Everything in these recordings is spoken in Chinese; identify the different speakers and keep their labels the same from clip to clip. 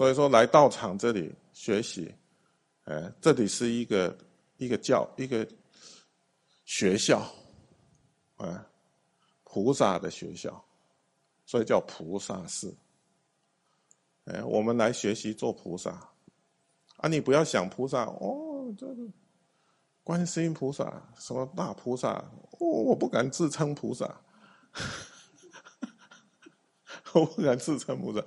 Speaker 1: 所以说来道场这里学习，哎，这里是一个一个教一个学校，啊，菩萨的学校，所以叫菩萨寺。哎，我们来学习做菩萨，啊，你不要想菩萨哦，这个观世音菩萨什么大菩萨，我我不敢自称菩萨。我不敢自称菩萨，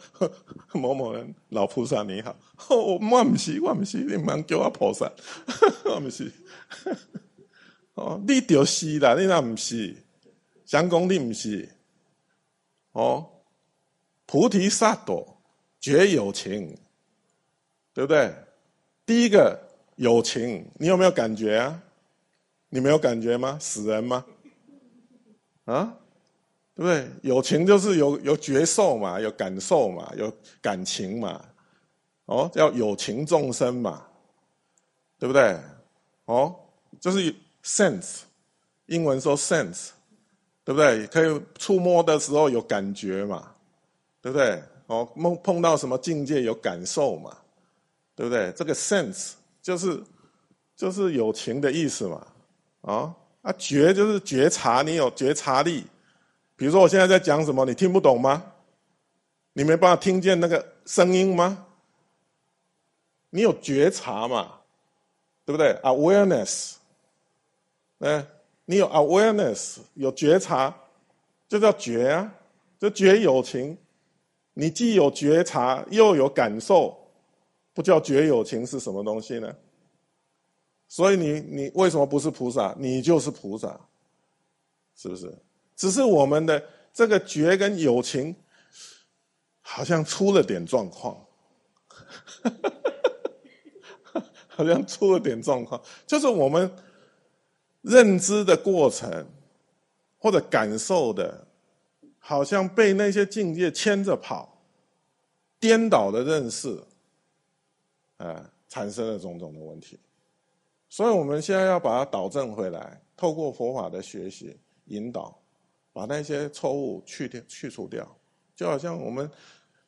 Speaker 1: 某某人老菩萨你好，我我不是，我不是，你忙叫我菩萨，我不是。哦，你就是啦，你那不是，想讲你不是。哦，菩提萨埵觉有情，对不对？第一个有情，你有没有感觉啊？你没有感觉吗？死人吗？啊？对不对？有情就是有有觉受嘛，有感受嘛，有感情嘛，哦，叫有情众生嘛，对不对？哦，就是 sense，英文说 sense，对不对？可以触摸的时候有感觉嘛，对不对？哦，碰碰到什么境界有感受嘛，对不对？这个 sense 就是就是有情的意思嘛，啊啊觉就是觉察，你有觉察力。比如说，我现在在讲什么，你听不懂吗？你没办法听见那个声音吗？你有觉察嘛？对不对？Awareness，哎，你有 awareness，有觉察，就叫觉啊，就觉有情。你既有觉察，又有感受，不叫觉有情是什么东西呢？所以你你为什么不是菩萨？你就是菩萨，是不是？只是我们的这个觉跟友情，好像出了点状况，好像出了点状况，就是我们认知的过程或者感受的，好像被那些境界牵着跑，颠倒的认识，啊，产生了种种的问题，所以我们现在要把它导正回来，透过佛法的学习引导。把那些错误去掉、去除掉，就好像我们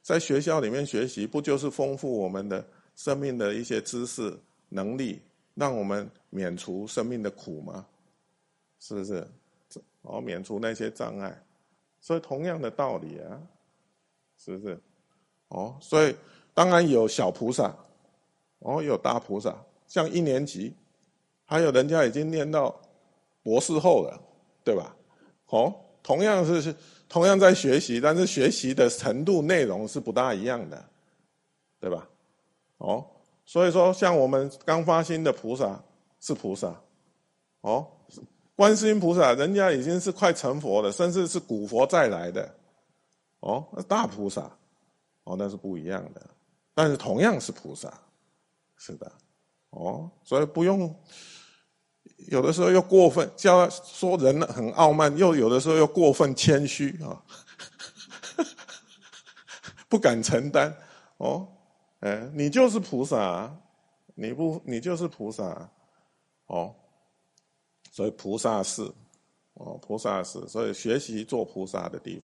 Speaker 1: 在学校里面学习，不就是丰富我们的生命的一些知识、能力，让我们免除生命的苦吗？是不是？哦，免除那些障碍，所以同样的道理啊，是不是？哦，所以当然有小菩萨，哦，有大菩萨，像一年级，还有人家已经念到博士后了，对吧？哦。同样是同样在学习，但是学习的程度内容是不大一样的，对吧？哦，所以说像我们刚发心的菩萨是菩萨，哦，观世音菩萨人家已经是快成佛了，甚至是古佛再来的，哦，大菩萨，哦，那是不一样的，但是同样是菩萨，是的，哦，所以不用。有的时候又过分，叫说人很傲慢，又有的时候又过分谦虚啊，不敢承担哦，哎，你就是菩萨，你不，你就是菩萨，哦，所以菩萨是，哦，菩萨是，所以学习做菩萨的地